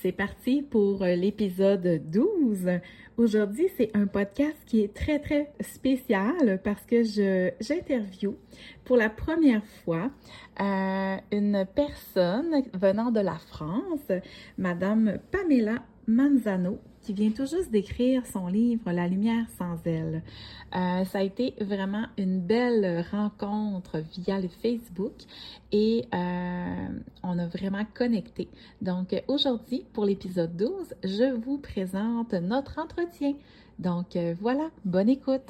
C'est parti pour euh, l'épisode 12. Aujourd'hui, c'est un podcast qui est très, très spécial parce que j'interview pour la première fois euh, une personne venant de la France, Madame Pamela Manzano, qui vient tout juste d'écrire son livre La lumière sans elle. Euh, ça a été vraiment une belle rencontre via le Facebook et euh, on a vraiment connecté. Donc aujourd'hui, pour l'épisode 12, je vous présente notre entretien. Donc euh, voilà, bonne écoute.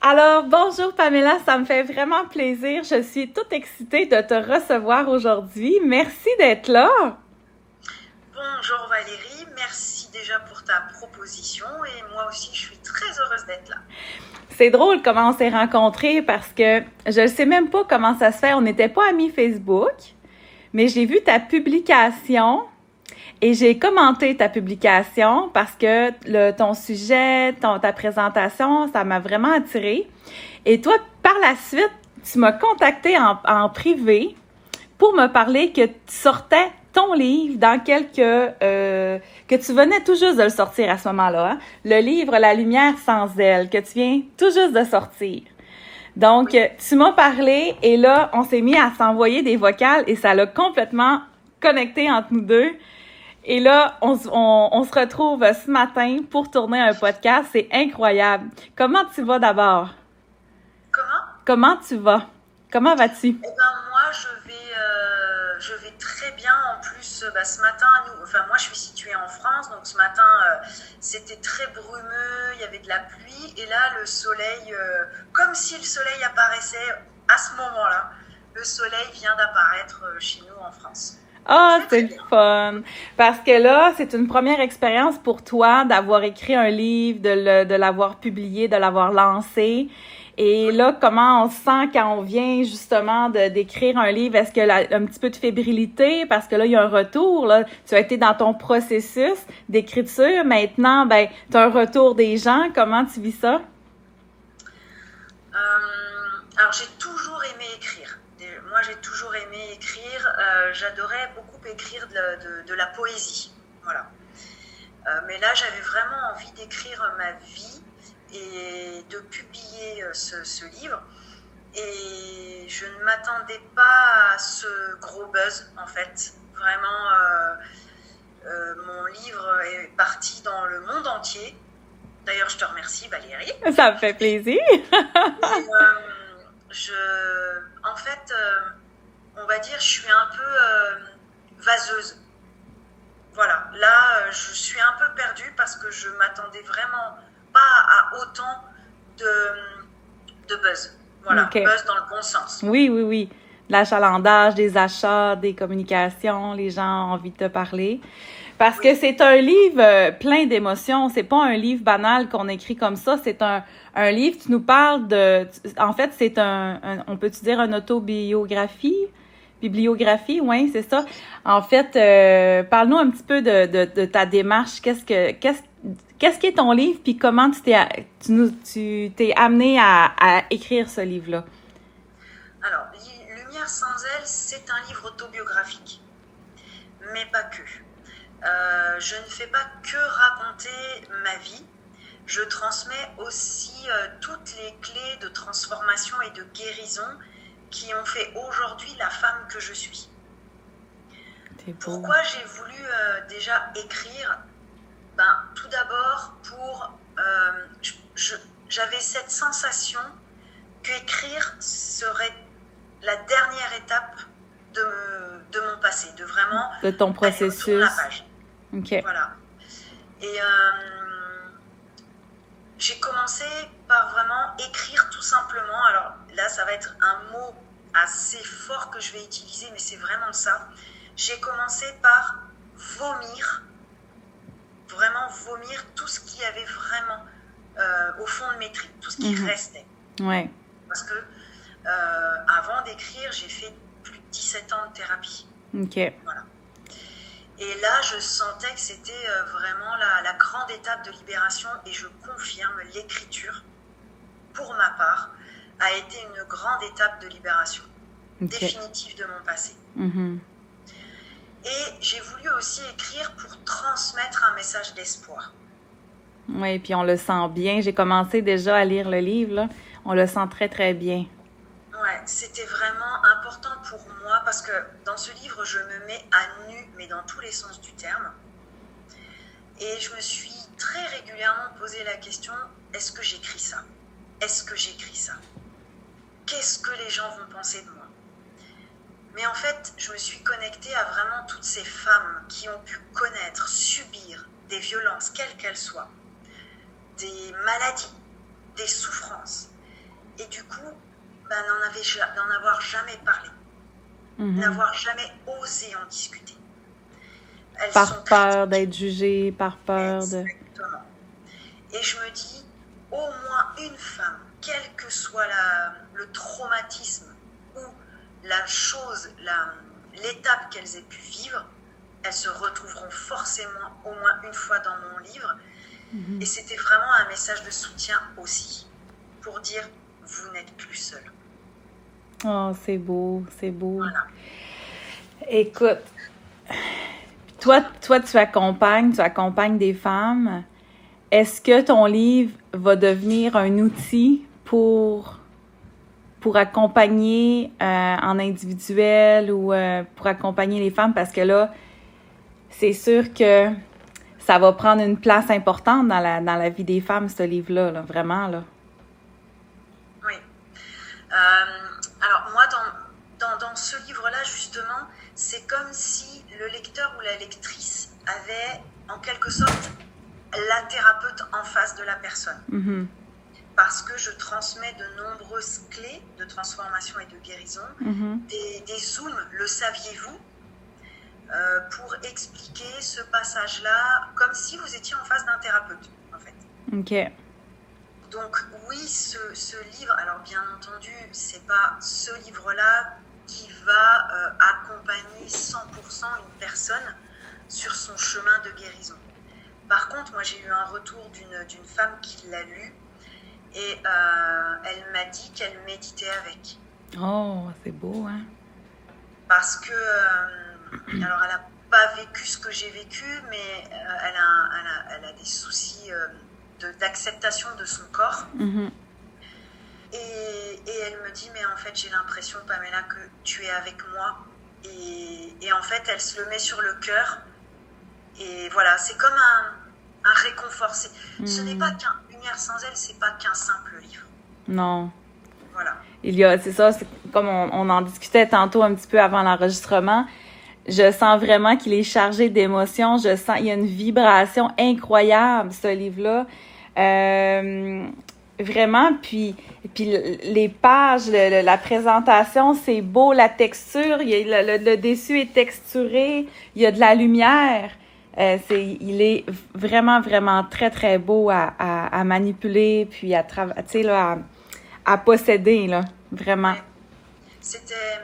Alors, bonjour Pamela, ça me fait vraiment plaisir. Je suis toute excitée de te recevoir aujourd'hui. Merci d'être là. Bonjour Valérie, merci déjà pour ta proposition et moi aussi, je suis très heureuse d'être là. C'est drôle comment on s'est rencontrés parce que je ne sais même pas comment ça se fait. On n'était pas amis Facebook, mais j'ai vu ta publication et j'ai commenté ta publication parce que ton sujet, ta présentation, ça m'a vraiment attiré. Et toi, par la suite, tu m'as contacté en privé pour me parler que tu sortais ton livre dans quelques... Euh, que tu venais tout juste de le sortir à ce moment-là. Hein? Le livre La lumière sans elle, que tu viens tout juste de sortir. Donc, tu m'as parlé et là, on s'est mis à s'envoyer des vocales et ça l'a complètement connecté entre nous deux. Et là, on, on, on, se retrouve ce matin pour tourner un podcast. C'est incroyable. Comment tu vas d'abord? Comment? Comment tu vas? Comment vas-tu? Eh ben, moi, je vais, euh, je vais très bien. En plus, bah, ce matin, nous, enfin, moi, je suis située en France, donc ce matin, euh, c'était très brumeux, il y avait de la pluie, et là, le soleil, euh, comme si le soleil apparaissait à ce moment-là, le soleil vient d'apparaître euh, chez nous en France. Ah, oh, c'est le fun! Parce que là, c'est une première expérience pour toi d'avoir écrit un livre, de l'avoir publié, de l'avoir lancé. Et là, comment on se sent quand on vient justement d'écrire un livre? Est-ce qu'il y a un petit peu de fébrilité? Parce que là, il y a un retour. Là. Tu as été dans ton processus d'écriture. Maintenant, ben, tu as un retour des gens. Comment tu vis ça? Euh, alors, j'ai toujours aimé écrire. Moi, j'ai toujours aimé écrire. Euh, j'adorais beaucoup écrire de, de, la poésie. Voilà. Euh, mais là, j'avais vraiment envie d'écrire ma vie et de publier euh, ce, livre. Et je ne m'attendais pas à ce gros buzz, en fait. Vraiment, euh, euh, mon livre est parti dans le monde entier. D'ailleurs, je te remercie, Valérie. Ça me fait plaisir. je, en fait, on va dire, je suis un peu vaseuse. Voilà, là, je suis un peu perdue parce que je m'attendais vraiment à autant de, de buzz. Voilà, buzz dans le bon sens. Oui, oui, oui. L'achalandage, des achats, des communications, les gens ont envie de te parler. Parce que c'est un livre euh, plein d'émotions. C'est pas un livre banal qu'on écrit comme ça. C'est un, un livre, tu nous parles de... En fait, c'est un, on peut-tu dire une autobiographie? Bibliographie, oui, c'est ça. En fait, euh, parle-nous un petit peu de, de, de ta démarche. Qu'est-ce que, qu'est-ce, Qu'est-ce qui est ton livre, puis comment tu t'es, tu, t'es amené à, à, écrire ce livre-là? Alors, Lumière sans elle, c'est un livre autobiographique, mais pas que. Euh, je ne fais pas que raconter ma vie, je transmets aussi euh, toutes les clés de transformation et de guérison qui ont fait aujourd'hui la femme que je suis. Pourquoi j'ai voulu euh, déjà écrire ben, Tout d'abord, pour. Euh, j'avais cette sensation qu'écrire serait la dernière étape de, de, mon passé, de vraiment. De ton processus. La page. Voilà. Et, euh, j'ai commencé par vraiment écrire tout simplement. Alors là, ça va être un mot assez fort que je vais utiliser, mais c'est vraiment ça. J'ai commencé par vomir, vraiment vomir tout ce qui avait vraiment euh, au fond de mes tripes, tout ce qui Mhm. restait. Ouais. Parce que euh, avant d'écrire, j'ai fait plus de 17 ans de thérapie. OK. Et là, je sentais que c'était euh, vraiment la, la grande étape de libération et je confirme, l'écriture, pour ma part, a été une grande étape de libération, définitive de mon passé. Mhm. Et j'ai voulu aussi écrire pour transmettre un message d'espoir. Oui, puis on le sent bien. J'ai commencé déjà à lire le livre, là. On le sent très, très bien. Ouais, c'était vraiment important pour moi parce que dans ce livre, je me mets à nu, mais dans tous les sens du terme. Et je me suis très régulièrement posé la question est-ce que j'écris ça? Est-ce que j'écris ça? Qu'est-ce que les gens vont penser de moi? Mais en fait, je me suis connectée à vraiment toutes ces femmes qui ont pu connaître, subir des violences, quelles qu'elles soient, des maladies, des souffrances. Et du coup, ben, n'en avoir jamais parlé, Mhm. n'avoir jamais osé en discuter. Elles Par sont peur d'être jugée, par peur de... Exactement. Et je me dis, au moins une femme, quel que soit la- le traumatisme la chose, l'étape qu'elles aient pu vivre, elles se retrouveront forcément au moins une fois dans mon livre. Mhm. Et c'était vraiment un message de soutien aussi, pour dire, vous n'êtes plus seul. Oh, c'est beau, c'est beau. Voilà. Écoute, toi, toi, tu accompagnes, tu accompagnes des femmes. Est-ce que ton livre va devenir un outil pour, pour accompagner euh, en individuel ou euh, pour accompagner les femmes? Parce que là, c'est sûr que ça va prendre une place importante dans la, dans la vie des femmes, ce livre-là, là, vraiment. Là. Oui. Euh, alors moi, dans, dans, dans ce livre-là, justement, c'est comme si le lecteur ou la lectrice avait, en quelque sorte, la thérapeute en face de la personne. Mhm, Parce que je transmets de nombreuses clés de transformation et de guérison, mhm, des, des zooms, le saviez-vous, euh, pour expliquer ce passage-là comme si vous étiez en face d'un thérapeute, en fait. OK. Donc oui, ce, ce livre, alors bien entendu, c'est pas ce livre-là qui va euh, accompagner 100% une personne sur son chemin de guérison. Par contre, moi j'ai eu un retour d'une femme qui l'a lu et euh, elle m'a dit qu'elle méditait avec. Oh, c'est beau, hein? Parce que, euh, alors elle n'a pas vécu ce que j'ai vécu, mais euh, elle, a, elle, a, elle a des soucis de- d'acceptation de, son corps. Mhm. Et, et elle me dit, mais en fait, j'ai l'impression, Pamela, que tu es avec moi. Et, et en fait, elle se le met sur le cœur. Et voilà, c'est comme un, un réconfort. Ce Mhm. n'est pas qu'un Lumière sans elle, c'est pas qu'un simple livre. Non. Voilà. Il y a, c'est ça, comme on, on en discutait tantôt un petit peu avant l'enregistrement. Je sens vraiment qu'il est chargé d'émotions. Je sens, il y a une vibration incroyable, ce livre-là. Euh, vraiment, puis, puis les pages, le- le- la présentation, c'est beau, la texture, il y a, le, le- le dessus est texturé, il y a de la lumière. Euh, c'est, il est vraiment, vraiment très, très beau à, à, à manipuler, puis à là, à, à posséder, là, vraiment. C'était,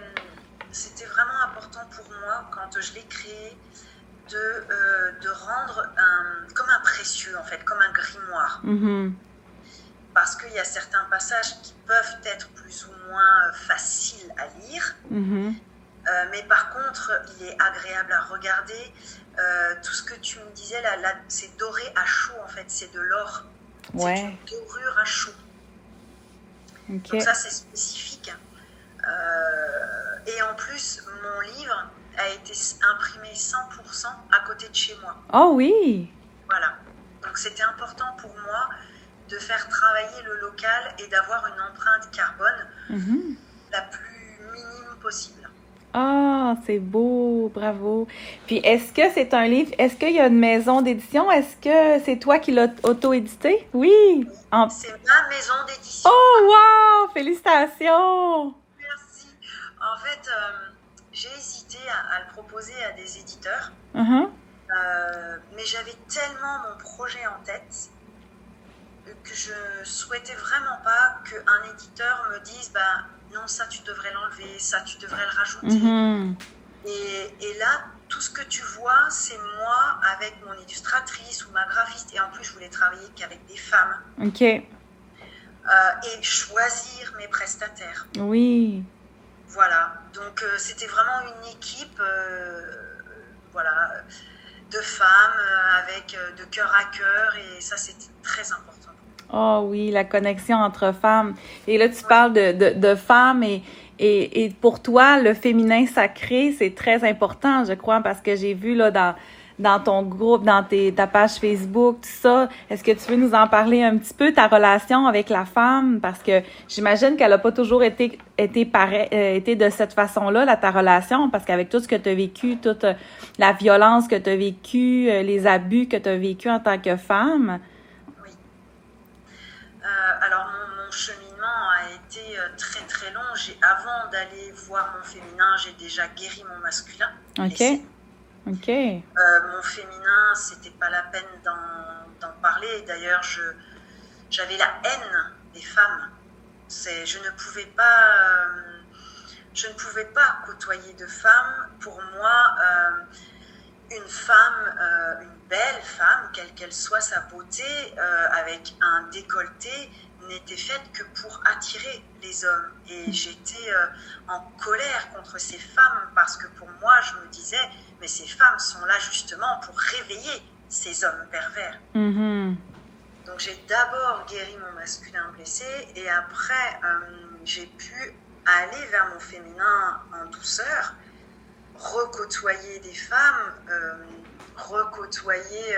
c'était vraiment important pour moi, quand je l'ai créé, de, euh, de rendre un, comme un précieux, en fait, comme un grimoire. Mhm. Parce qu'il y a certains passages qui peuvent être plus ou moins euh, faciles à lire. Mhm. Euh, mais par contre, il est agréable à regarder. Euh, tout ce que tu me disais, là, là, c'est doré à chaud, en fait, c'est de l'or. C'est une dorure à chaud. Donc ça, c'est spécifique. Euh, et en plus, mon livre a été imprimé 100% à côté de chez moi. Oh oui! Voilà. Donc c'était important pour moi de faire travailler le local et d'avoir une empreinte carbone Mhm. la plus minime possible. Ah, c'est beau, bravo. Puis est-ce que c'est un livre, est-ce qu'il y a une maison d'édition? Est-ce que c'est toi qui l'as auto-édité? Oui. C'est ma maison d'édition. Oh, wow! Félicitations! Merci. En fait, euh, j'ai hésité à, le proposer à des éditeurs, uh-huh. euh, mais j'avais tellement mon projet en tête que je souhaitais vraiment pas qu'un éditeur me dise, bah, non, ça tu devrais l'enlever, ça tu devrais le rajouter. Mm-hmm. Et, là, tout ce que tu vois, c'est moi avec mon illustratrice ou ma graphiste. Et en plus, je voulais travailler qu'avec des femmes. Ok. Euh, et choisir mes prestataires. Oui. Voilà. Donc, euh, c'était vraiment une équipe, euh, voilà, de femmes avec de cœur à cœur. Et ça, c'était très important. Oh oui, la connexion entre femmes. Et là, tu parles de, de, femmes et, et, et, pour toi, le féminin sacré, c'est très important, je crois, parce que j'ai vu là dans, dans ton groupe, dans tes, ta page Facebook, tout ça. Est-ce que tu veux nous en parler un petit peu, ta relation avec la femme? Parce que j'imagine qu'elle n'a pas toujours été, été, euh, été de cette façon-là, là, ta relation, parce qu'avec tout ce que tu as vécu, toute euh, la violence que tu as vécu, euh, les abus que tu as vécu en tant que femme, alors mon, cheminement a été euh, très très long. avant d'aller voir mon féminin, j'ai déjà guéri mon masculin. Ok. Ok. Euh, mon féminin, c'était pas la peine d'en parler. D'ailleurs, je j'avais la haine des femmes. C'est, je ne pouvais pas, euh, je ne pouvais pas côtoyer de femmes. Pour moi, une femme, une belle femme, quelle qu'elle soit sa beauté, avec un décolleté, n'était faite que pour attirer les hommes. Et j'étais euh, en colère contre ces femmes parce que pour moi, je me disais, mais ces femmes sont là justement pour réveiller ces hommes pervers. Mm-hmm. Donc j'ai d'abord guéri mon masculin blessé et après euh, j'ai pu aller vers mon féminin en douceur, recôtoyer des femmes, euh, recôtoyer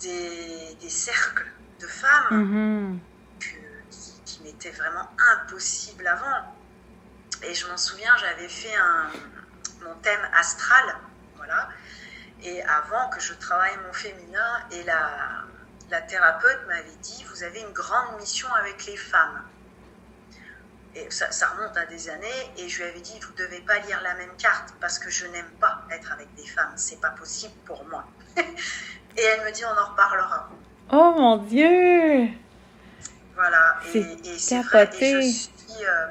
des, des cercles de femmes mm-hmm. qui, m'étaient vraiment impossibles avant. Et je m'en souviens, j'avais fait un, mon thème astral, voilà. Et avant que je travaille mon féminin, et la, la thérapeute m'avait dit, vous avez une grande mission avec les femmes. Et ça, ça, remonte à des années, et je lui avais dit, vous ne devez pas lire la même carte, parce que je n'aime pas être avec des femmes, c'est pas possible pour moi. et elle me dit, on en reparlera. Oh mon Dieu! Voilà, et, c'est vrai, et je suis euh,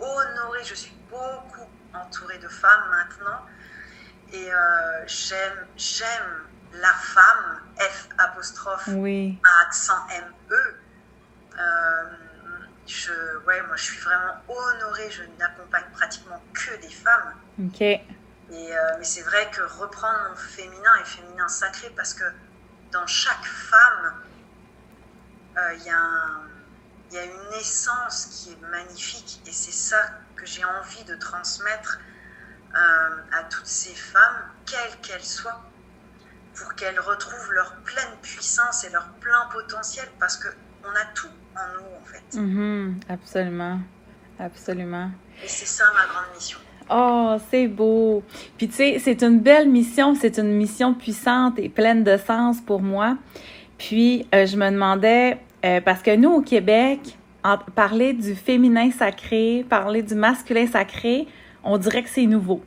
honorée, je suis beaucoup entourée de femmes maintenant, et euh, j'aime, j'aime la femme, F apostrophe, oui. accent M-E. Euh, je, ouais, moi je suis vraiment honorée, je n'accompagne pratiquement que des femmes. Ok. Et, mais c'est vrai que reprendre mon féminin et féminin sacré, parce que dans chaque femme, euh, il y, a une essence qui est magnifique et c'est ça que j'ai envie de transmettre euh, à toutes ces femmes, quelles qu'elles soient, pour qu'elles retrouvent leur pleine puissance et leur plein potentiel parce qu'on a tout fait. Mm-hmm. absolument, absolument. Et c'est ça ma grande mission. Oh, c'est beau. Puis tu sais, c'est une belle mission, c'est une mission puissante et pleine de sens pour moi. Puis euh, je me demandais, euh, parce que nous au Québec, parler du féminin sacré, parler du masculin sacré, on dirait que c'est nouveau.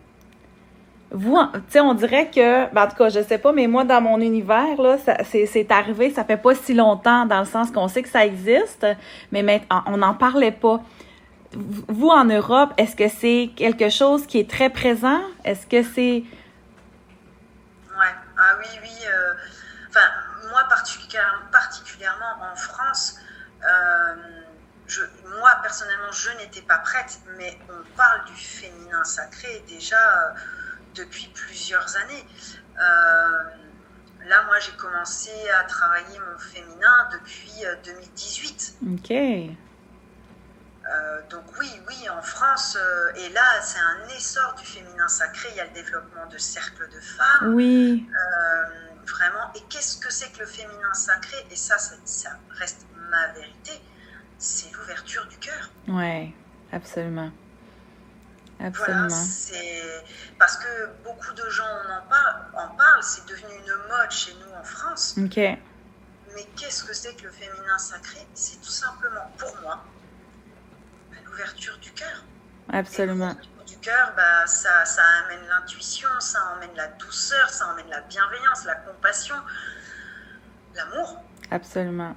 Vous, tu sais, on dirait que, ben, en tout cas, je sais pas, mais moi, dans mon univers, là, c'est arrivé, ça fait pas si longtemps, dans le sens qu'on sait que ça existe, mais on n'en parlait pas vous, en Europe, est-ce que c'est quelque chose qui est très présent? Est-ce que c'est... Ouais, ah oui, oui. Euh, enfin, moi, particulièrement, en France, euh, je, moi, personnellement, je n'étais pas prête, mais on parle du féminin sacré déjà euh, depuis plusieurs années. là, moi, j'ai commencé à travailler mon féminin depuis 2018. OK. Euh, donc oui, oui, en France, euh, et là, c'est un essor du féminin sacré. Il y a le développement de cercles de femmes. Oui. Euh, vraiment. Et qu'est-ce que c'est que le féminin sacré? Et ça, ça, reste ma vérité. C'est l'ouverture du cœur. Oui, absolument. Absolument. Voilà, c'est parce que beaucoup de gens en, en parlent, en parlent, c'est devenu une mode chez nous en France. OK. Mais qu'est-ce que c'est que le féminin sacré? C'est tout simplement, pour moi, l'ouverture du cœur. Absolument. Du cœur, bah, ça, ça amène l'intuition, ça emmène la douceur, ça emmène la bienveillance, la compassion, l'amour Absolument.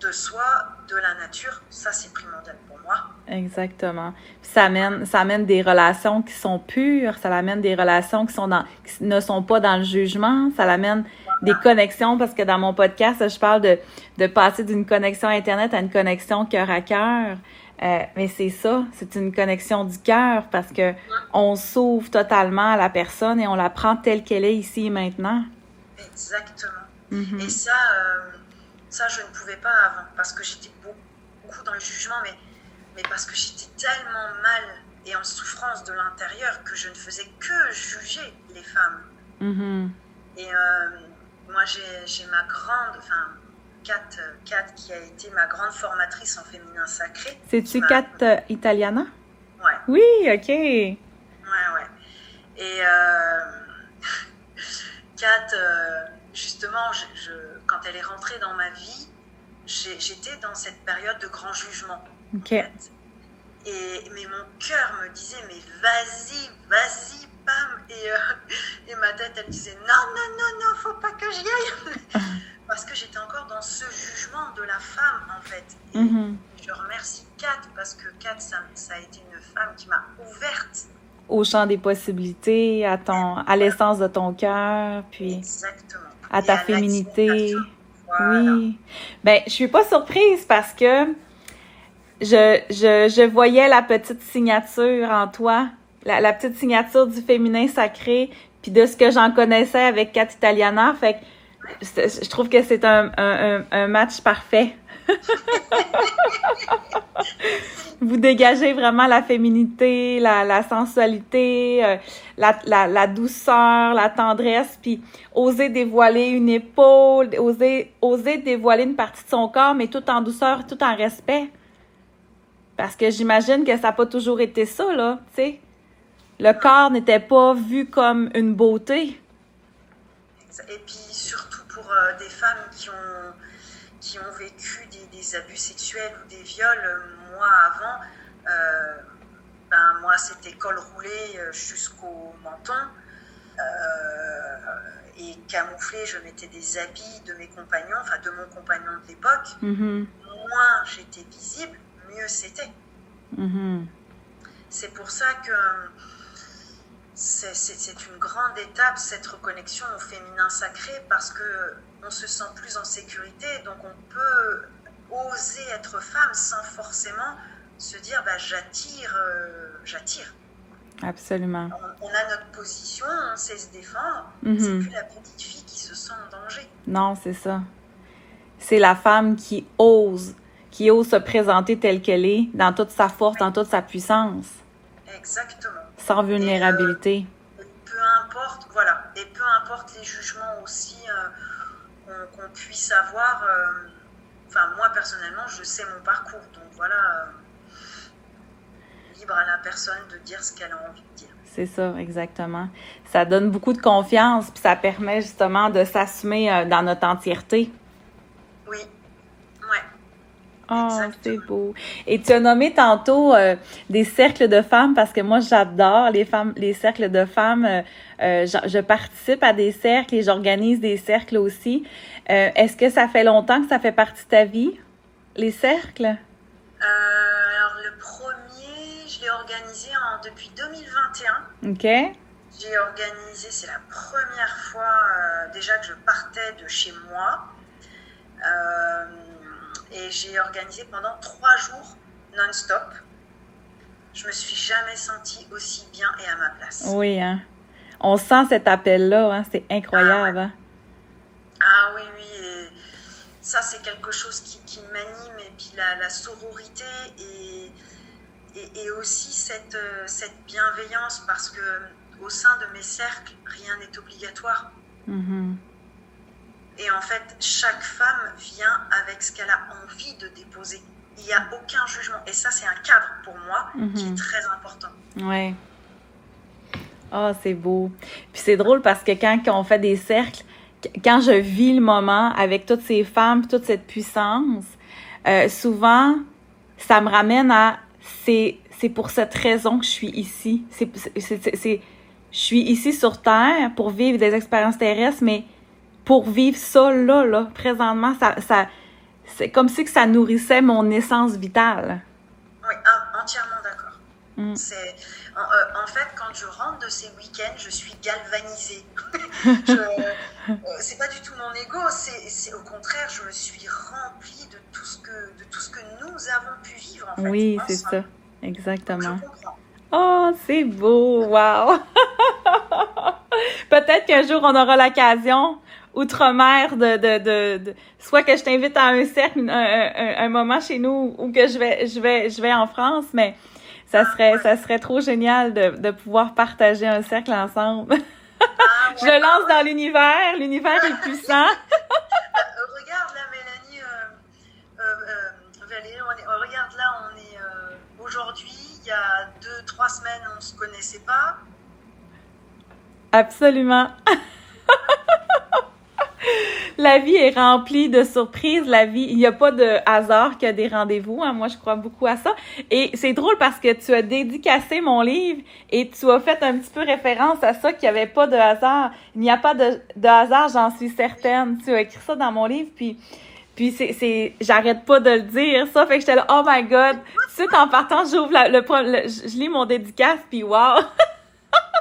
de soi, de la nature. Ça, c'est primordial moi. Exactement. Ça amène, ça amène des relations qui sont pures, ça amène des relations qui sont dans, qui ne sont pas dans le jugement, ça amène des connexions parce que dans mon podcast, je parle de, de passer d'une connexion Internet à une connexion cœur à cœur. Euh, mais c'est ça, c'est une connexion du cœur parce que on s'ouvre totalement à la personne et on la prend telle qu'elle est ici et maintenant. Exactement. Mhm. Et ça, euh, ça, je ne pouvais pas avant parce que j'étais beaucoup dans le jugement, mais, mais parce que j'étais tellement mal et en souffrance de l'intérieur que je ne faisais que juger les femmes. Mhm. Et euh, moi, j'ai ma grande, enfin, Kat, Kat, qui a été ma grande formatrice en féminin sacré. C'est-tu Kat euh, Italiana? Ouais, Oui, OK. ouais, ouais. Et euh, Kat, euh, justement, je, je- quand elle est rentrée dans ma vie, j'étais dans cette période de grand jugement. En OK. fait. Et, mais mon cœur me disait, mais vas-y, vas-y, Pam. Et, euh, et ma tête, elle disait, non, non, non, non, faut pas que j'y aille. Parce que j'étais encore dans ce jugement de la femme, en fait. Et Mhm. je remercie Kat, parce que Kat, ça, ça a été une femme qui m'a ouverte. Au champ des possibilités, à ton, à l'essence de ton cœur, puis Exactement. à ta féminité. Voilà. Oui. Ben, je suis pas surprise parce que je, je, je voyais la petite signature en toi, la, la petite signature du féminin sacré, puis de ce que j'en connaissais avec Kat Italiana. Fait que je trouve que c'est un, un, un, un match parfait. Vous dégagez vraiment la féminité, la, la sensualité, euh, la, la, la douceur, la tendresse, puis oser dévoiler une épaule, oser, oser dévoiler une partie de son corps, mais tout en douceur, tout en respect. Parce que j'imagine que ça n'a pas toujours été ça, là, tu sais. Le corps n'était pas vu comme une beauté. Et puis surtout pour euh, des femmes qui ont, qui ont vécu des, des abus sexuels ou des viols, euh, moi avant, euh, ben, moi c'était col roulé jusqu'au menton. euh, et camouflé, je mettais des habits de mes compagnons, enfin de mon compagnon de l'époque. Mhm, Moins j'étais visible, mieux c'était. mhm. C'est pour ça que c'est une grande étape, cette reconnexion au féminin sacré, parce que on se sent plus en sécurité, donc on peut oser être femme sans forcément se dire bah, j'attire, euh, j'attire. Absolument. On, on a notre position, on sait se défendre. Mhm. C'est plus la petite fille qui se sent en danger. Non, c'est ça. C'est la femme qui ose, qui ose se présenter telle qu'elle est, dans toute sa force, dans toute sa puissance, Exactement. sans vulnérabilité. Et peu importe, voilà, et peu importe les jugements aussi euh, qu'on puisse avoir. euh, Enfin, moi personnellement, je sais mon parcours, donc voilà, euh, libre à la personne de dire ce qu'elle a envie de dire. C'est ça, exactement. Ça donne beaucoup de confiance, puis ça permet justement de s'assumer euh, dans notre entièreté. Oh, c'est beau. Et tu as nommé tantôt euh, des cercles de femmes parce que moi j'adore les femmes, les cercles de femmes. Euh, euh, je, je participe à des cercles et j'organise des cercles aussi. Euh, Est-ce que ça fait longtemps que ça fait partie de ta vie, les cercles? Alors le premier, je l'ai organisé en, depuis 2021. OK. J'ai organisé, c'est la première fois déjà que je partais de chez moi. Euh, et j'ai organisé pendant trois jours non-stop. Je me suis jamais sentie aussi bien et à ma place. Oui, hein. On sent cet appel-là, hein. C'est incroyable. hein. Ah oui, oui. Et ça, c'est quelque chose qui, qui m'anime. Et puis la, la sororité et, et, et aussi cette, euh, cette bienveillance parce que au sein de mes cercles, rien n'est obligatoire. Mhm. Et en fait, chaque femme vient avec ce qu'elle a envie de déposer. Il n'y a aucun jugement. Et ça, c'est un cadre pour moi qui Mhm. est très important. Ouais. Ah, c'est beau. Puis c'est drôle parce que quand on fait des cercles, quand je vis le moment avec toutes ces femmes, toute cette puissance, euh, souvent, ça me ramène à c'est c'est pour cette raison que je suis ici. C'est c'est je suis ici sur terre pour vivre des expériences terrestres, mais pour vivre ça là là présentement, ça ça c'est comme si que ça nourrissait mon essence vitale. Oui, entièrement d'accord. Mm. C'est en, euh, en, fait quand je rentre de ces week-ends, je suis galvanisée. Euh, c'est pas du tout mon ego, c'est au contraire, je me suis remplie de tout ce que de tout ce que nous avons pu vivre. En fait, oui, c'est ça, exactement. Oh, c'est beau, wow! Peut-être qu'un jour on aura l'occasion outre-mer de, de, de, soit que je t'invite à un cercle, un, un, moment chez nous ou que je vais, je vais, je vais en France, mais ça serait, ça serait trop génial de, de pouvoir partager un cercle ensemble. Ah, je le lance dans l'univers, l'univers est puissant. Euh, regarde là, Mélanie, euh, euh, Valérie, on regarde là, on est aujourd'hui, il y a deux, trois semaines, on se connaissait pas. Absolument. la vie est remplie de surprises. La vie, il n'y a pas de hasard que des rendez-vous. Hein. Moi, je crois beaucoup à ça. Et c'est drôle parce que tu as dédicacé mon livre et tu as fait un petit peu référence à ça, qu'il n'y avait pas de hasard. Il n'y a pas de, hasard, j'en suis certaine. Tu as écrit ça dans mon livre, puis puis c'est, c'est, j'arrête pas de le dire, ça. Fait que j'étais là, oh my god. Sais, en partant, j'ouvre le, le, je lis mon dédicace, puis wow.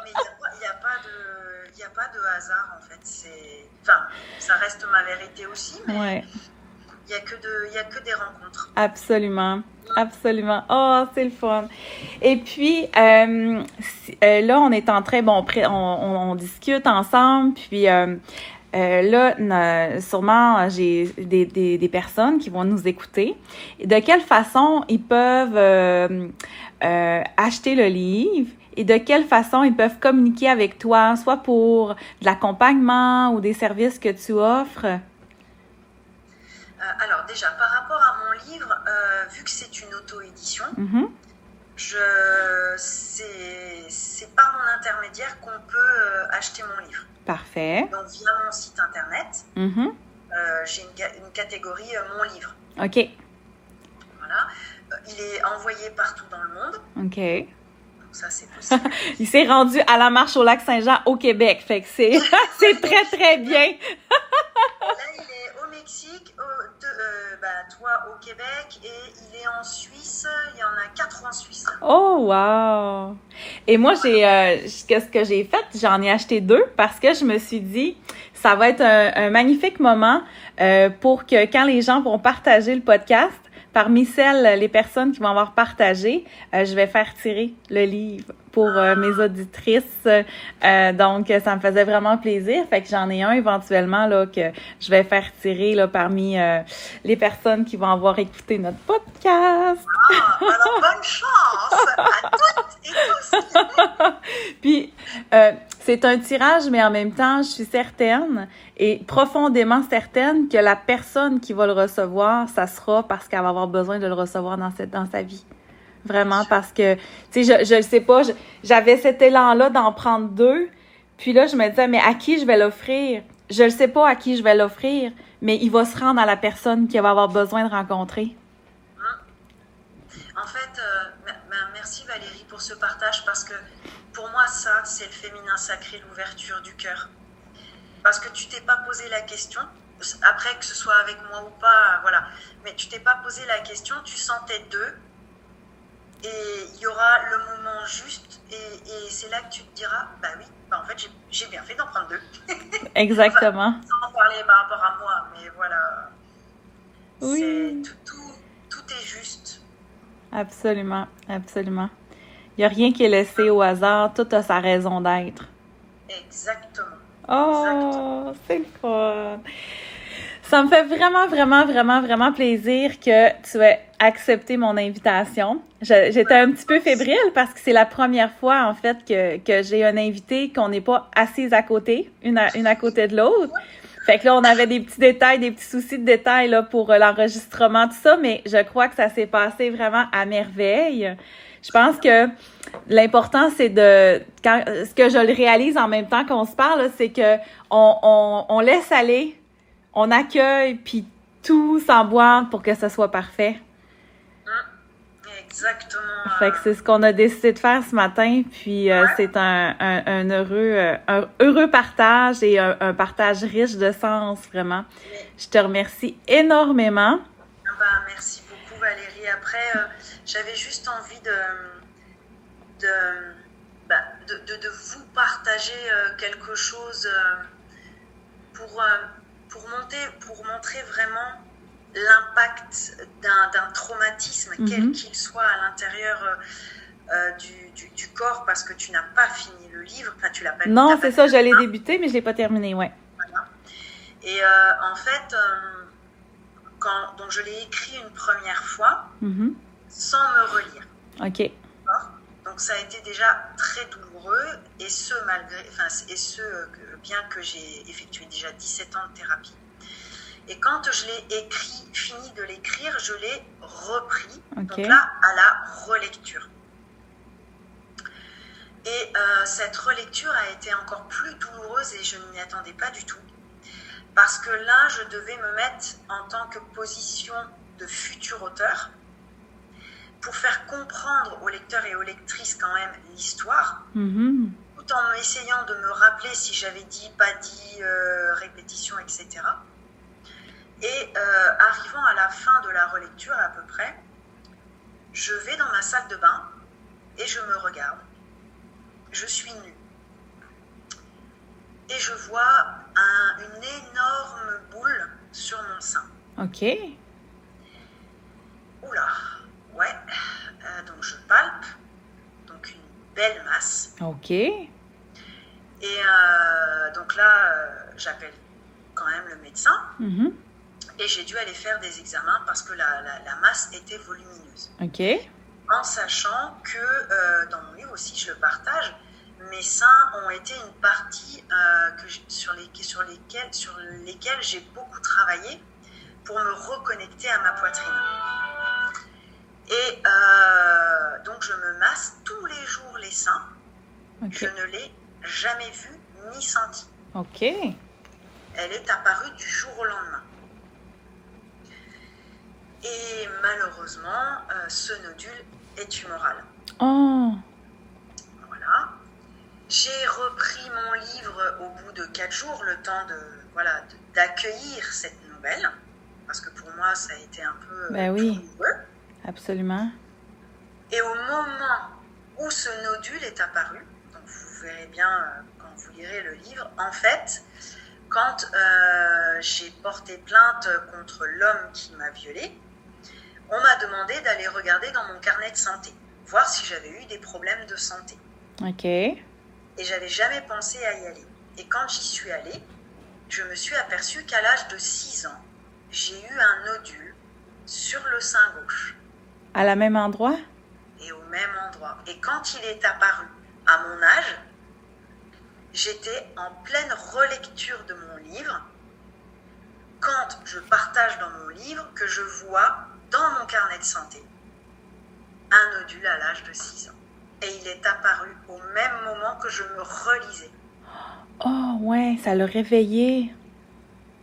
Mais il n'y a, a pas de hasard, en fait. C'est, enfin, ça reste ma vérité aussi, mais il n'y a, que de, y a que des rencontres. Absolument. Absolument. Oh, c'est le fun. Et puis, euh, euh, là, on est en train, bon, on, on, discute ensemble, puis euh, euh, là, sûrement, j'ai des, des, des, personnes qui vont nous écouter. De quelle façon ils peuvent euh, acheter le livre? Et de quelle façon ils peuvent communiquer avec toi, soit pour de l'accompagnement ou des services que tu offres? Euh, alors déjà, par rapport à mon livre, euh, vu que c'est une auto-édition, mm-hmm. c'est par mon intermédiaire qu'on peut euh, acheter mon livre. Parfait. Donc via mon site internet, mm-hmm. j'ai une, une, catégorie mon livre. OK. Voilà. il est envoyé partout dans le monde. OK ça c'est possible. il s'est rendu à la marche au lac Saint-Jean au Québec, fait que c'est, c'est très très bien. Là, il est au Mexique, euh, bah, toi au Québec et il est en Suisse. Il y en a quatre en Suisse. Oh wow! Et moi j'ai, euh, qu'est-ce que j'ai fait J'en ai acheté deux parce que je me suis dit ça va être un, magnifique moment euh, pour que quand les gens vont partager le podcast, Parmi celles, les personnes qui vont avoir partagé, euh, je vais faire tirer le livre pour euh, mes auditrices. Euh, donc, ça me faisait vraiment plaisir. Fait que j'en ai un éventuellement là que je vais faire tirer là parmi les personnes qui vont avoir écouté notre podcast. Ah, alors bonne chance à toutes et tous. Puis c'est un tirage, mais en même temps, je suis certaine et profondément certaine que la personne qui va le recevoir, ça sera parce qu'elle va avoir besoin de le recevoir dans, cette, dans sa vie. Vraiment, parce que, tu sais, je ne sais pas, j'avais cet élan-là d'en prendre deux, puis là, je me disais, mais à qui je vais l'offrir? Je ne sais pas à qui je vais l'offrir, mais il va se rendre à la personne qui va avoir besoin de rencontrer. En fait, euh, merci Valérie pour ce partage parce que pour moi, ça, c'est le féminin sacré, l'ouverture du cœur. Parce que tu t'es pas posé la question, après que ce soit avec moi ou pas, voilà, mais tu t'es pas posé la question, tu sentais deux, et il y aura le moment juste, et, c'est là que tu te diras, bah oui, bah en fait, j'ai bien fait d'en prendre deux. Exactement. sans parler par rapport à moi, mais voilà. Oui. Tout, tout, tout est juste. Absolument, absolument. Il n'y a rien qui est laissé au hasard, tout a sa raison d'être. Exactement. Oh, c'est le fun. Ça me fait vraiment, vraiment, vraiment, vraiment plaisir que tu aies accepté mon invitation. J'étais un petit peu fébrile parce que c'est la première fois, en fait, que, que j'ai un invité qu'on n'est pas assise à côté, une à, une à côté de l'autre. Fait que là, on avait des petits détails, des petits soucis de détails là, pour l'enregistrement, tout ça, mais je crois que ça s'est passé vraiment à merveille. Je pense que l'important, c'est de. Quand, ce que je le réalise en même temps qu'on se parle, c'est que on, on, on, laisse aller, on accueille, puis tout s'emboîte pour que ce soit parfait. Exactement. Fait que c'est ce qu'on a décidé de faire ce matin, puis euh, c'est un, un, un, heureux, euh, un heureux partage et un, un, partage riche de sens, vraiment. Je te remercie énormément. Ah ben, merci beaucoup, Valérie. Après, euh, j'avais juste envie de, de, bah, de, de, de, vous partager quelque chose pour, pour, monter, pour montrer vraiment l'impact d'un traumatisme, mm -hmm. quel qu'il soit à l'intérieur euh, du, du, du, corps, parce que tu n'as pas fini le livre, enfin tu l'as pas Non, c'est ça, j'allais débuter, mais je l'ai pas terminé, ouais. Voilà. Et euh, en fait, euh, quand, donc je l'ai écrit une première fois, mm -hmm. Sans me relire. Ok. Donc ça a été déjà très douloureux, et ce malgré, enfin, et ce que, bien que j'ai effectué déjà 17 ans de thérapie. Et quand je l'ai écrit, fini de l'écrire, je l'ai repris. Okay. Donc là, à la relecture. Et euh, cette relecture a été encore plus douloureuse et je ne m'y attendais pas du tout. Parce que là, je devais me mettre en tant que position de futur auteur pour faire comprendre aux lecteurs et aux lectrices quand même l'histoire, -hmm. tout en essayant de me rappeler si j'avais dit, pas dit, euh, répétition, etc. Et euh, arrivant à la fin de la relecture à peu près, je vais dans ma salle de bain et je me regarde. Je suis nue. Et je vois un, une énorme boule sur mon sein. Ok. Oula, ouais. Euh, donc je palpe. Donc une belle masse. Ok. Et euh, donc là, euh, j'appelle quand même le médecin. Mm -hmm. Et j'ai dû aller faire des examens parce que la, la, la masse était volumineuse. Ok. En sachant que dans mon livre aussi, je le partage, mes seins ont été une partie que sur, les, sur lesquelles, sur lesquelles j'ai beaucoup travaillé pour me reconnecter à ma poitrine. Et euh, donc je me masse tous les jours les seins. Okay. Je ne l'ai jamais vue ni sentie. Ok. Elle est apparue du jour au lendemain. Et malheureusement, euh, ce nodule est tumoral. Oh. Voilà. J'ai repris mon livre au bout de quatre jours, le temps de voilà d'accueillir cette nouvelle, parce que pour moi ça a été un peu ben oui. douloureux. Absolument. Et au moment où ce nodule est apparu, donc vous verrez bien euh, quand vous lirez le livre, en fait, quand euh, j'ai porté plainte contre l'homme qui m'a violée, on m'a demandé d'aller regarder dans mon carnet de santé, voir si j'avais eu des problèmes de santé. Ok. Et j'avais jamais pensé à y aller. Et quand j'y suis allée, je me suis aperçue qu'à l'âge de 6 ans, j'ai eu un nodule sur le sein gauche. À la même endroit? Et au même endroit. Et quand il est apparu à mon âge, j'étais en pleine relecture de mon livre. Quand je partage dans mon livre que je vois dans mon carnet de santé un nodule à l'âge de 6 ans. Et il est apparu au même moment que je me relisais. Oh ouais, ça l'a réveillé.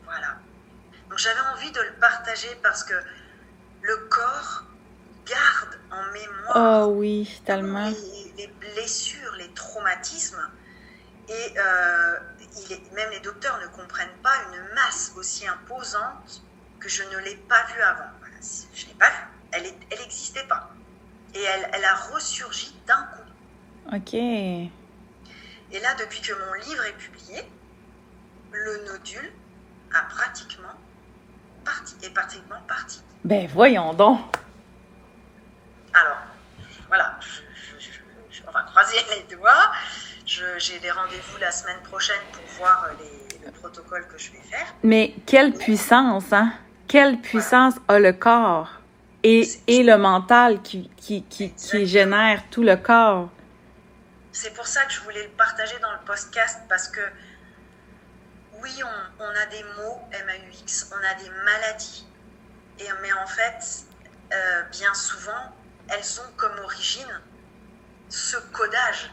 Voilà. Donc j'avais envie de le partager parce que le corps garde en mémoire oh, oui, tellement. Les, les, blessures, les traumatismes. Et euh, il est, même les docteurs ne comprennent pas une masse aussi imposante que je ne l'ai pas vue avant. Je ne l'ai pas vue. Elle n'existait pas. Et elle, elle a ressurgi d'un coup. Ok. Et là, depuis que mon livre est publié, le nodule a pratiquement parti, est pratiquement parti. Ben voyons donc. Alors, voilà, je, je, je, on va croiser les doigts. J'ai des rendez-vous la semaine prochaine pour voir les, le protocole que je vais faire. Mais quelle puissance, hein? Quelle puissance voilà. a le corps et, et le mental qui, qui, qui, qui génère tout le corps? C'est pour ça que je voulais le partager dans le podcast parce que oui, on, on a des mots MAUX, on a des maladies, et, mais en fait, euh, bien souvent, elles ont comme origine ce codage.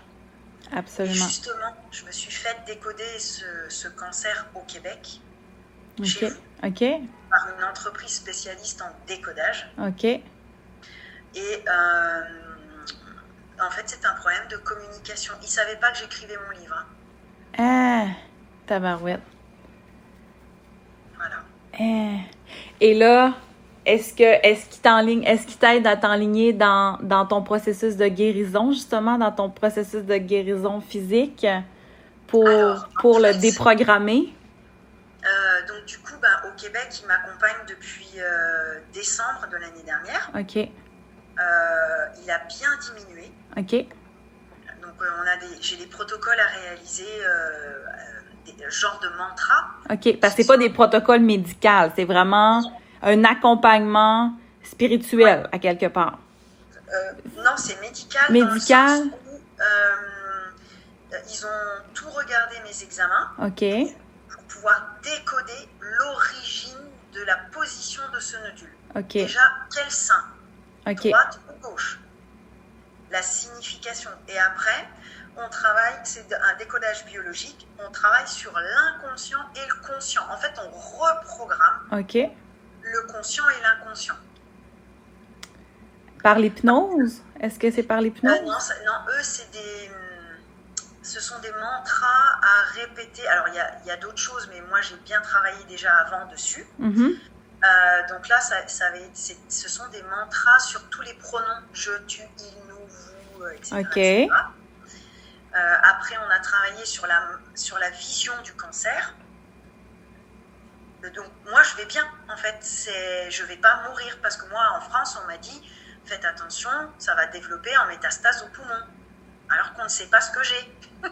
Absolument. Et justement, je me suis fait décoder ce, ce cancer au Québec, OK. chez vous, OK. par une entreprise spécialiste en décodage. OK. Et euh, en fait, c'est un problème de communication. Ils ne savaient pas que j'écrivais mon livre. hein. Ah, tabarouette. Voilà. Ah. Et là, est-ce que est-ce qu'il t'enligne, est-ce qu'il t'aide à t'enligner dans, dans ton processus de guérison, justement, dans ton processus de guérison physique pour, Alors, pour le déprogrammer? Euh, donc, du coup, ben, au Québec, ils m'accompagnent depuis euh, décembre de l'année dernière. OK. Euh, il a bien diminué. OK. Donc, on a des, j'ai des protocoles à réaliser, des genres de mantras. OK. Parce que c'est pas des protocoles médicaux, c'est vraiment un accompagnement spirituel à quelque part. Euh, non, c'est médical. Médical. Où, euh, ils ont tout regardé mes examens OK. pour pouvoir décoder l'origine de la position de ce nodule. OK. Déjà, quel sein? OK. droite ou gauche? La signification. Et après, on travaille, c'est un décodage biologique, on travaille sur l'inconscient et le conscient. En fait, on reprogramme OK. Le conscient et l'inconscient. Par l'hypnose? Est-ce que c'est par l'hypnose? Euh, non, non, eux, c'est des. Ce sont des mantras à répéter. Alors, il y a, a d'autres choses, mais moi, j'ai bien travaillé déjà avant dessus. Mhm. Euh, donc là, ça, ça c'est- ce sont des mantras sur tous les pronoms je, tu, il, nous, vous, euh, etc. Ok. etc. Euh, après, on a travaillé sur la, sur la vision du cancer. Donc moi, je vais bien, en fait. C'est, je vais pas mourir parce que moi, en France, on m'a dit faites attention, ça va développer en métastase au poumon. Alors qu'on ne sait pas ce que j'ai.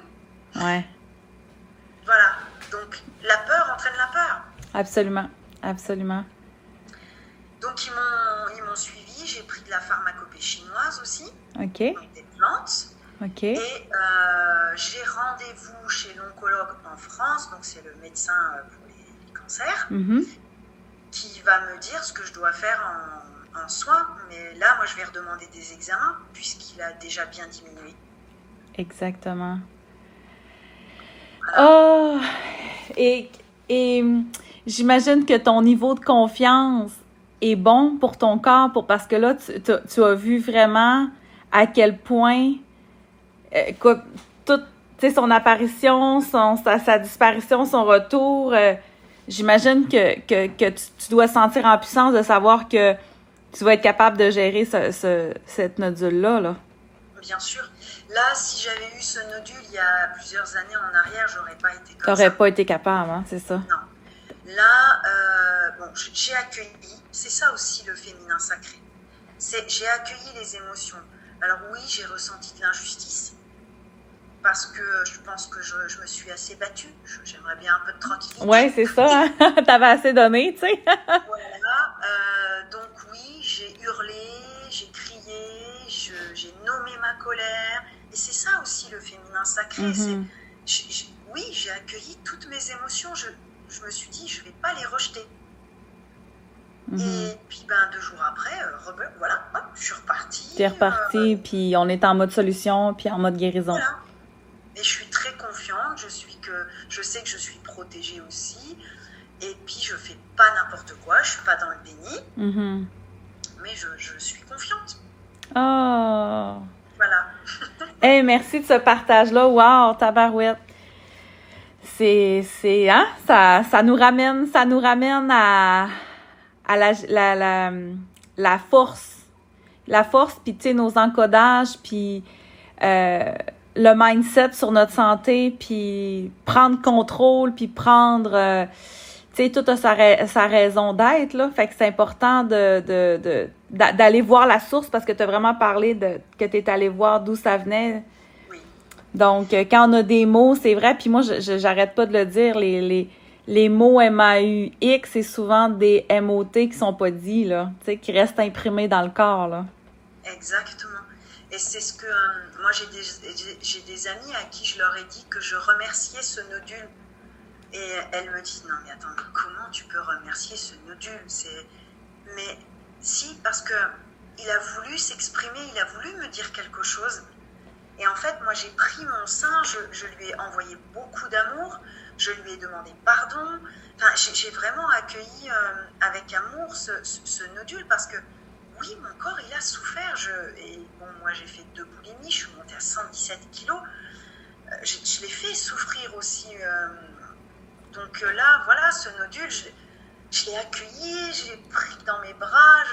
Ouais. Voilà. Donc la peur entraîne la peur. Absolument. Absolument. Donc ils m'ont, ils m'ont suivi. J'ai pris de la pharmacopée chinoise aussi, OK. donc des plantes. OK. Et euh, j'ai rendez-vous chez l'oncologue en France, donc c'est le médecin euh, pour Mhm. qui va me dire ce que je dois faire en, en soins. Mais là, moi, je vais redemander des examens puisqu'il a déjà bien diminué. Exactement. Oh! Et, et j'imagine que ton niveau de confiance est bon pour ton corps, pour, parce que là, tu, tu- tu as vu vraiment à quel point euh, quoi, tout, tu sais, son apparition, son, sa, sa disparition, son retour, euh, j'imagine que, que, que tu, tu dois sentir en puissance de savoir que tu vas être capable de gérer ce, ce, cette nodule-là. Là. Bien sûr. Là, si j'avais eu ce nodule il y a plusieurs années en arrière, j'aurais pas été comme T'aurais pas été capable, hein, c'est ça? Là, euh, bon, j'ai accueilli, c'est ça aussi le féminin sacré. C'est j'ai accueilli les émotions. Alors oui, j'ai ressenti de l'injustice parce que je pense que je, je me suis assez battue. J'aimerais bien un peu de tranquillité. Ouais, c'est ça. Hein? T'avais assez donné, tu sais. Voilà. euh, donc oui, j'ai hurlé, j'ai crié, j'ai nommé ma colère. Et c'est ça aussi le féminin sacré. j'ai- oui, j'ai accueilli toutes mes émotions. Je, je me suis dit, je vais pas les rejeter. Mhm. Et puis, ben, deux jours après, euh, voilà, hop, je suis repartie. T'es reparti, puis on est en mode solution, puis en mode euh, guérison. voilà. Et je suis très confiante. Je, suis que, je sais que je suis protégée aussi. Et puis, je fais pas n'importe quoi. Je suis pas dans le déni. Mhm. Mais je, je suis confiante. Oh! Voilà. Hey, merci de ce partage-là. Wow, tabarouette. C'est, c'est, hein? Ça, ça nous ramène, ça nous ramène à, à la, la, la, la force. La force, puis tu sais, nos encodages, puis euh, le mindset sur notre santé, puis prendre contrôle, puis prendre, euh, tu sais, tout a sa, ra- sa raison d'être, là. Fait que c'est important de, de, de, d'a- d'aller voir la source parce que tu as vraiment parlé de que tu es allé voir d'où ça venait. Donc, euh, quand on a des mots, c'est vrai, puis moi, j'arrête pas de le dire, les, les, les mots M-A-U-X, c'est souvent des M-O-T qui sont pas dits, là, tu sais, qui restent imprimés dans le corps, là. Exactement. Et c'est ce que euh, moi j'ai des, des amis à qui je leur ai dit que je remerciais ce nodule. Et elles me disent non mais attends comment tu peux remercier ce nodule? C'est mais si parce que il a voulu s'exprimer, il a voulu me dire quelque chose Et en fait, moi, j'ai pris mon sein, je, lui ai envoyé beaucoup d'amour, je lui ai demandé pardon. Enfin, j'ai vraiment accueilli euh, avec amour ce, nodule parce que, oui, mon corps, il a souffert. Je, et bon, moi, j'ai fait deux boulimies, je suis montée à 117 kilos. Euh, je, l'ai fait souffrir aussi. Euh, donc là, voilà, ce nodule, je, l'ai accueilli, je l'ai pris dans mes bras.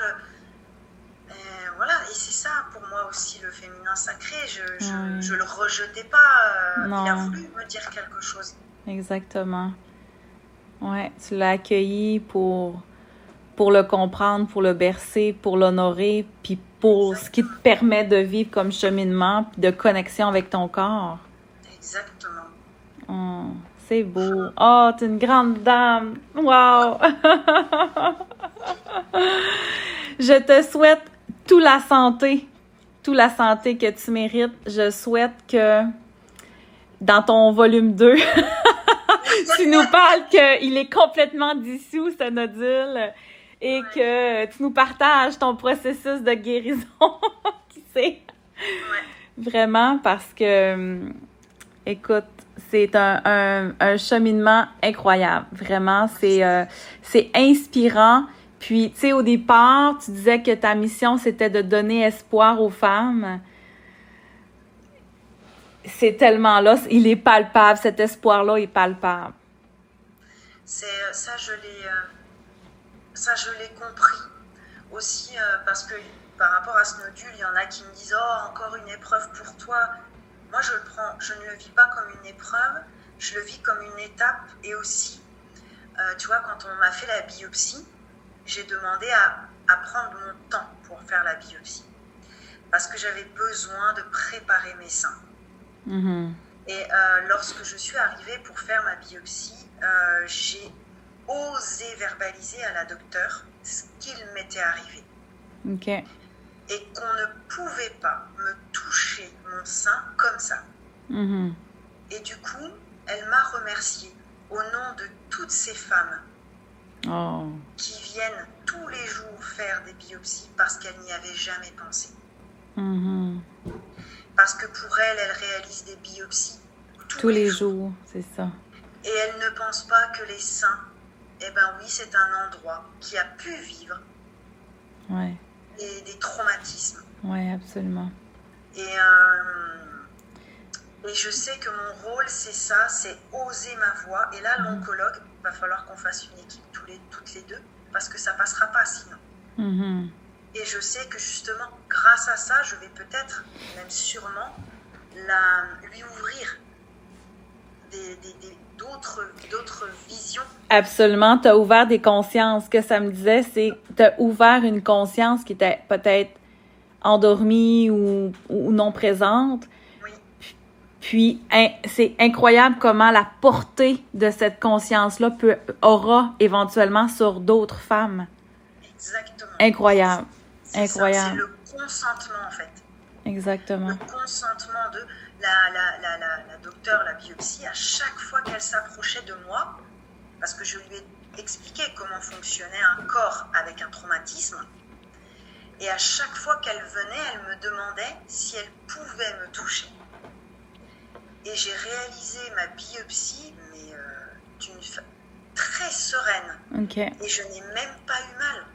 voilà, et c'est ça pour moi aussi le féminin sacré. Je ne le rejetais pas. il a voulu me dire quelque chose. Exactement. Ouais, tu l'as accueilli pour, pour le comprendre, pour le bercer, pour l'honorer, puis pour ce qui te permet de vivre comme cheminement, de connexion avec ton corps. Exactement. Oh, c'est beau. Oh, t'es une grande dame. Wow! Je te souhaite toute la santé, toute la santé que tu mérites. Je souhaite que dans ton volume 2, tu nous parles qu'il est complètement dissous, ce nodule, et que tu nous partages ton processus de guérison. Qui sait? Vraiment, parce que, écoute, c'est un, cheminement incroyable. Vraiment, c'est euh, c'est inspirant. Puis, tu sais, au départ, tu disais que ta mission, c'était de donner espoir aux femmes c'est tellement là, il est palpable, cet espoir-là est palpable. C'est ça, je l'ai, euh, ça je l'ai compris aussi euh, parce que par rapport à ce nodule, il y en a qui me disent oh encore une épreuve pour toi. Moi, je le prends, je ne le vis pas comme une épreuve, je le vis comme une étape et aussi, tu vois, quand on m'a fait la biopsie, j'ai demandé à, à prendre mon temps pour faire la biopsie parce que j'avais besoin de préparer mes seins. Mm-hmm. Et euh, lorsque je suis arrivée pour faire ma biopsie, euh, j'ai osé verbaliser à la docteure ce qu'il m'était arrivé. Et qu'on ne pouvait pas me toucher mon sein comme ça. Mm-hmm. Et du coup, elle m'a remercié au nom de toutes ces femmes oh. qui viennent tous les jours faire des biopsies parce qu'elles n'y avaient jamais pensé. Mm-hmm parce que pour elle, elle réalise des biopsies tous, les, jours, c'est ça. Et elle ne pense pas que les seins, eh ben oui, c'est un endroit qui a pu vivre ouais. des traumatismes. Oui, absolument. Et, euh, et je sais que mon rôle, c'est ça, c'est oser ma voix. Et là, mhm. l'oncologue, il va falloir qu'on fasse une équipe tous les, toutes les deux, parce que ça passera pas sinon. Mhm. Et je sais que justement, grâce à ça, je vais peut-être, même sûrement, la, lui ouvrir d'autres d'autres visions. Absolument, tu as ouvert des consciences. Ce que ça me disait, c'est tu as ouvert une conscience qui était peut-être endormie ou, ou, non présente. Oui. Puis, c'est incroyable comment la portée de cette conscience-là aura éventuellement sur d'autres femmes. Exactement. Incroyable. Incroyable. C'est le consentement en fait. Exactement. Le consentement de la, la, la, la, docteure, la biopsie, à chaque fois qu'elle s'approchait de moi, parce que je lui ai expliqué comment fonctionnait un corps avec un traumatisme, et à chaque fois qu'elle venait, elle me demandait si elle pouvait me toucher. Et j'ai réalisé ma biopsie, mais euh, d'une très sereine. Et je n'ai même pas eu mal.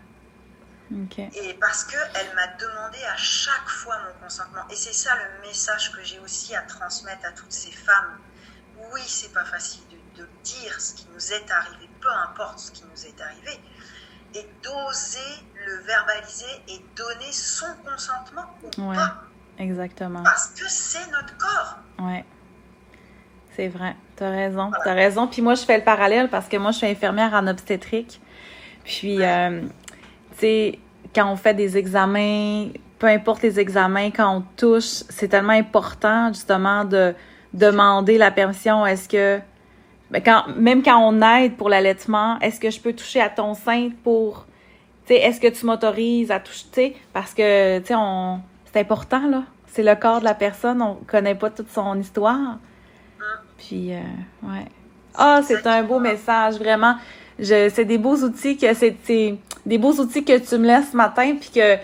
Et parce qu'elle m'a demandé à chaque fois mon consentement. Et c'est ça le message que j'ai aussi à transmettre à toutes ces femmes. Oui, c'est pas facile de, dire ce qui nous est arrivé, peu importe ce qui nous est arrivé, et d'oser le verbaliser et donner son consentement ou pas. Exactement. Parce que c'est notre corps. Ouais. C'est vrai. Tu as raison. Tu as raison. Puis moi, je fais le parallèle parce que moi, je suis infirmière en obstétrique. Puis, euh, quand on fait des examens, peu importe les examens, quand on touche, c'est tellement important justement de demander la permission. Est-ce que, ben, quand, même quand on aide pour l'allaitement, est-ce que je peux toucher à ton sein pour, tu sais, est-ce que tu m'autorises à toucher, parce que, tu sais, on, c'est important là. C'est le corps de la personne, on connaît pas toute son histoire. Puis, euh, ouais. Ah, c'est un beau message, vraiment c'est des beaux outils que tu me laisses ce matin puis que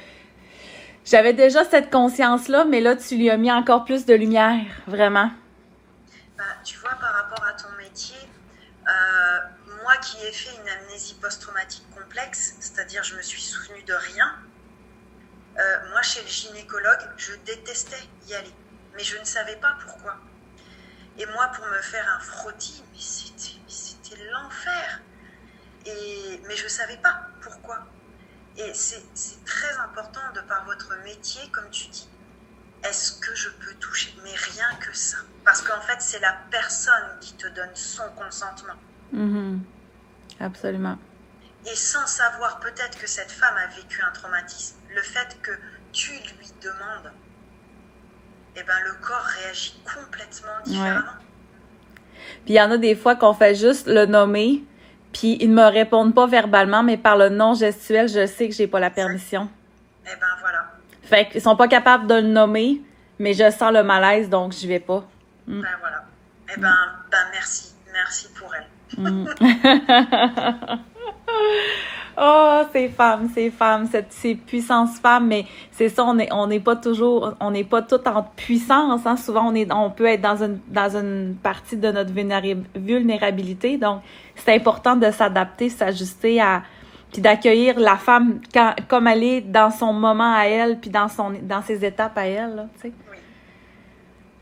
J'avais déjà cette conscience-là, mais là, tu lui as mis encore plus de lumière, vraiment. Bah, tu vois, par rapport à ton métier, euh, moi qui ai fait une amnésie post-traumatique complexe, c'est-à-dire je me suis souvenue de rien, euh, moi chez le gynécologue, je détestais y aller, mais je ne savais pas pourquoi. Et moi, pour me faire un frottis, mais c'était l'enfer. Et, mais je ne savais pas pourquoi. Et c'est très important de par votre métier, comme tu dis, est-ce que je peux toucher Mais rien que ça. Parce qu'en fait, c'est la personne qui te donne son consentement. Mm-hmm. Absolument. Et sans savoir peut-être que cette femme a vécu un traumatisme, le fait que tu lui demandes, eh ben, le corps réagit complètement différemment. Puis il y en a des fois qu'on fait juste le nommer, puis ils ne me répondent pas verbalement, mais par le non gestuel, je sais que j'ai pas la permission. Eh ben voilà. Fait qu'ils sont pas capables de le nommer, mais je sens le malaise, donc je vais pas. Mm. Ben voilà. Eh ben, ben merci. Merci pour elle. Mm. Oh, ces femmes, ces femmes, cette, ces puissances femmes, mais c'est ça, on n'est on n'est pas toujours, on n'est pas toutes en puissance. Hein. Souvent, on, est, on peut être dans une, dans une partie de notre vulnérabilité. Donc, c'est important de s'adapter, s'ajuster à, puis d'accueillir la femme comme elle est dans son moment à elle, puis dans, son, dans ses étapes à elle. Là, tu sais. Oh,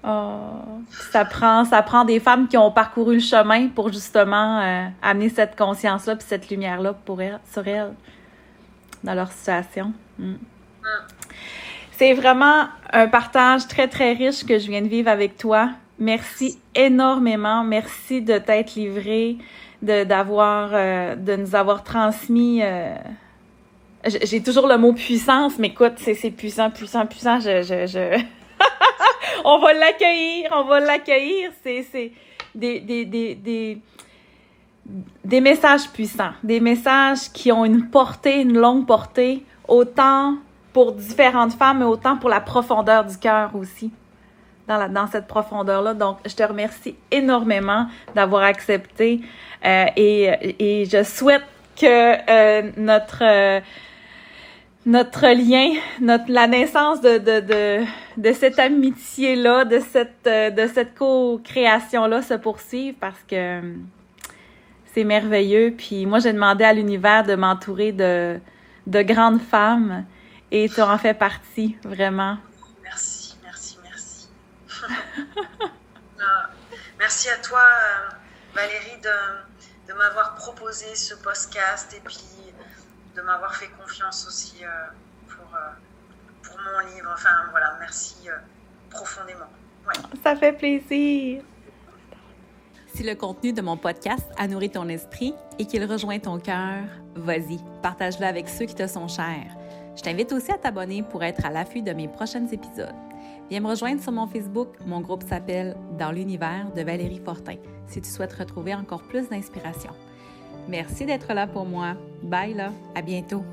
ça prend, ça prend des femmes qui ont parcouru le chemin pour justement euh, amener cette conscience-là puis cette lumière-là pour sur elles, dans leur situation. Mm. C'est vraiment un partage très, très riche que je viens de vivre avec toi. Merci énormément. Merci de t'être livré, de, d'avoir, euh, de nous avoir transmis. Euh, j'ai toujours le mot puissance, mais écoute, c'est, puissant, puissant, puissant. je, je... on va l'accueillir, on va l'accueillir. C'est des, des, des, des, messages puissants, des messages qui ont une portée, une longue portée, autant pour différentes femmes, mais autant pour la profondeur du cœur aussi, dans, la, dans cette profondeur-là. Donc, je te remercie énormément d'avoir accepté euh, et, et, je souhaite que euh, notre... Euh, notre lien, notre la naissance de de de, de cette amitié là, de cette euh, de cette co-création là se poursuive parce que euh, c'est merveilleux. Puis moi j'ai demandé à l'univers de m'entourer de de grandes femmes et tu en fais partie vraiment. Merci, merci, merci. Ah, merci à toi euh, Valérie de de m'avoir proposé ce podcast et puis de m'avoir fait confiance aussi euh, pour, euh, pour mon livre. Enfin, voilà, merci euh, profondément. Ça fait plaisir. Si le contenu de mon podcast a nourri ton esprit et qu'il rejoint ton cœur, vas-y, partage-le avec ceux qui te sont chers. Je t'invite aussi à t'abonner pour être à l'affût de mes prochains épisodes. Viens me rejoindre sur mon Facebook. Mon groupe s'appelle Dans l'univers de Valérie Fortin si tu souhaites retrouver encore plus d'inspiration. Merci d'être là pour moi. Bye là, à bientôt.